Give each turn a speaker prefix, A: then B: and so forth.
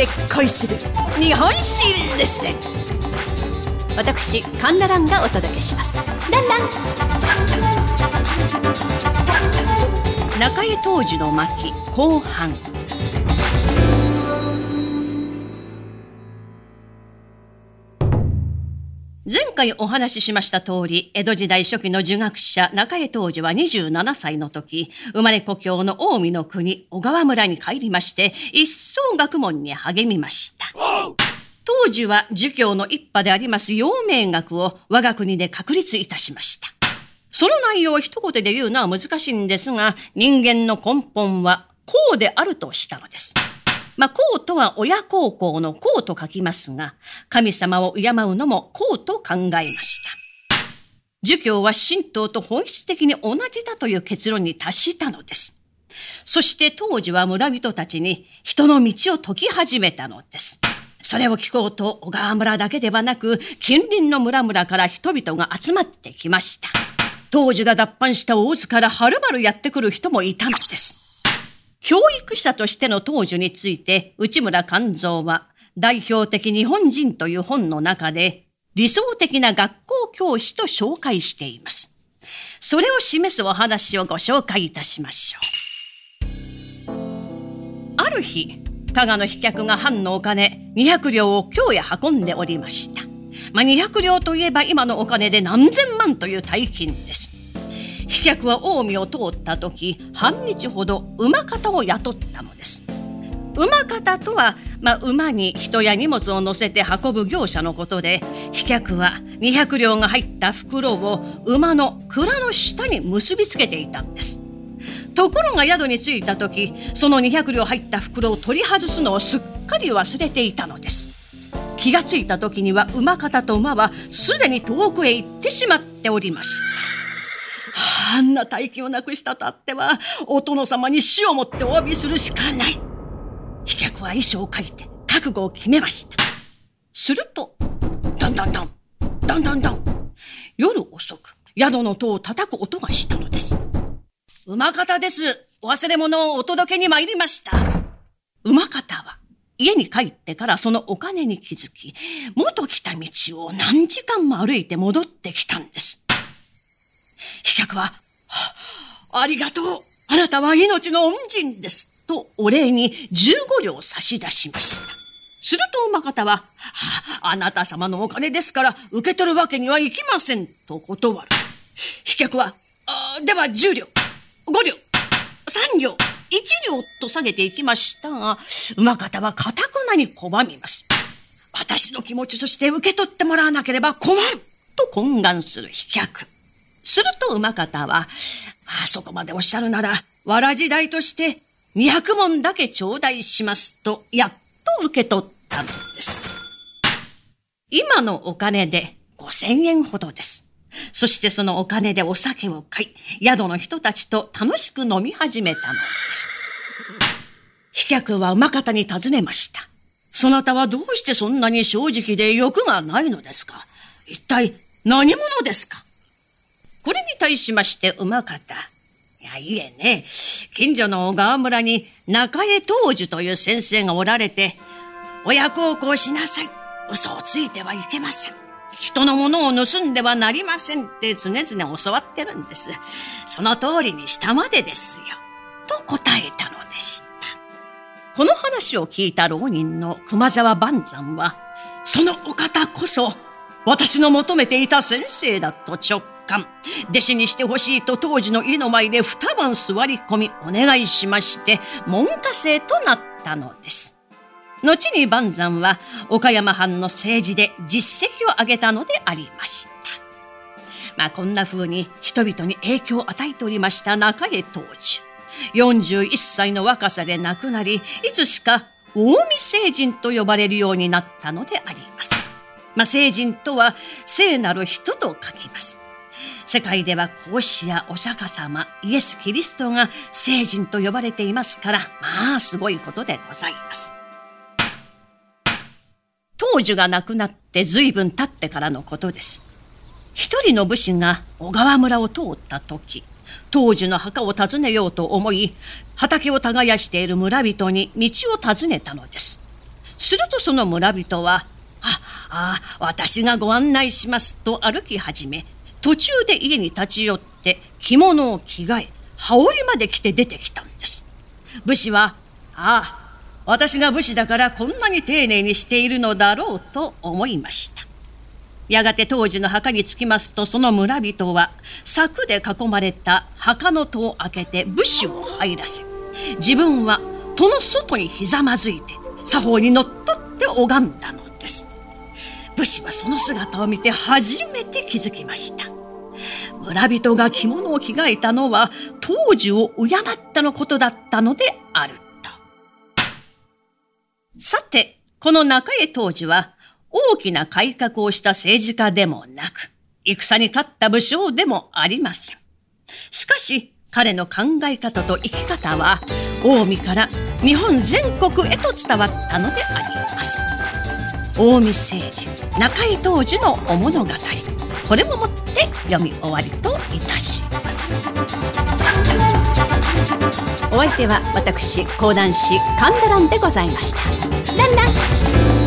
A: で恋する日本史レッスン私カンナランがお届けします。ランラン。中江当時の巻後半前回お話ししました通り、江戸時代初期の儒学者中江当時は27歳の時、生まれ故郷の近江の国小川村に帰りまして、一層学問に励みました。当時は儒教の一派であります陽明学を我が国で確立いたしました。その内容を一言で言うのは難しいんですが、人間の根本はこうであるとしたのです。まあ、公とは親孝行の公と書きますが、神様を敬うのも公と考えました。儒教は神道と本質的に同じだという結論に達したのです。そして当時は村人たちに人の道を解き始めたのです。それを聞こうと小川村だけではなく近隣の村々から人々が集まってきました。当時が脱藩した大津からはるばるやってくる人もいたのです。教育者としての当時について内村勘三は代表的日本人という本の中で理想的な学校教師と紹介しています。それを示すお話をご紹介いたしましょう。ある日、加賀の飛脚が藩のお金200両を京へ運んでおりました。まあ、200両といえば今のお金で何千万という大金です。飛脚は近江を通った時半日ほど馬方を雇ったのです。馬方とは、まあ、馬に人や荷物を乗せて運ぶ業者のことで飛脚は200両が入った袋を馬の蔵の下に結びつけていたんです。ところが宿に着いた時その200両入った袋を取り外すのをすっかり忘れていたのです。気がついた時には馬方と馬はすでに遠くへ行ってしまっておりました。あんな大金をなくしたとあっては、お殿様に死をもってお詫びするしかない。飛脚は遺書を書いて覚悟を決めました。すると、だんだんだん、だんだんだん、夜遅く、宿の戸を叩く音がしたのです。馬方です。お忘れ物をお届けに参りました。馬方は、家に帰ってからそのお金に気づき、元来た道を何時間も歩いて戻ってきたんです。飛脚は、ありがとうあなたは命の恩人ですとお礼に15両差し出しました。すると馬方は、あなた様のお金ですから受け取るわけにはいきませんと断る。飛脚は、では10両、5両、3両、1両と下げていきましたが、馬方は固くなに拒みます。私の気持ちとして受け取ってもらわなければ困ると懇願する飛脚。すると馬方は、あそこまでおっしゃるなら、わらじ代として200文だけ頂戴しますと、やっと受け取ったのです。今のお金で5000円ほどです。そしてそのお金でお酒を買い、宿の人たちと楽しく飲み始めたのです。飛脚は馬方に尋ねました。そなたはどうしてそんなに正直で欲がないのですか？一体何者ですか？これに対しまして馬方。いや、いえね、近所の小川村に中江当樹という先生がおられて、親孝行しなさい。嘘をついてはいけません。人のものを盗んではなりませんって常々教わってるんです。その通りにしたまでですよ。と答えたのでした。この話を聞いた浪人の熊沢万山は、そのお方こそ、私の求めていた先生だと直感。弟子にしてほしいと当時の家の前で二晩座り込みお願いしまして、門下生となったのです。後に万山は岡山藩の政治で実績を上げたのでありました。まあこんな風に人々に影響を与えておりました中江当時。41歳の若さで亡くなり、いつしか近江聖人と呼ばれるようになったのであります。まあ、聖人とは聖なる人と書きます。世界では孔子やお釈迦様、イエス・キリストが聖人と呼ばれていますから、まあすごいことでございます。当主が亡くなって随分経ってからのことです。一人の武士が小川村を通った時、当主の墓を訪ねようと思い、畑を耕している村人に道を尋ねたのです。するとその村人は、あ、あ、私がご案内しますと歩き始め、途中で家に立ち寄って着物を着替え、羽織まで着て出てきたんです。武士は、ああ、私が武士だからこんなに丁寧にしているのだろうと思いました。やがて当時の墓に着きますとその村人は柵で囲まれた墓の戸を開けて武士を入らせ自分は戸の外にひざまずいて作法にのっとって拝んだの武士はその姿を見て初めて気づきました村人が着物を着替えたのは当時を敬ったのことだったのであるとさてこの中江当時は大きな改革をした政治家でもなく、戦に勝った武将でもありません。しかし、彼の考え方と生き方は、近江から日本全国へと伝わったのであります。近江政治、中井当時のお物語。これももって読み終わりといたします。お相手は私講談師神田蘭でございました。ランラン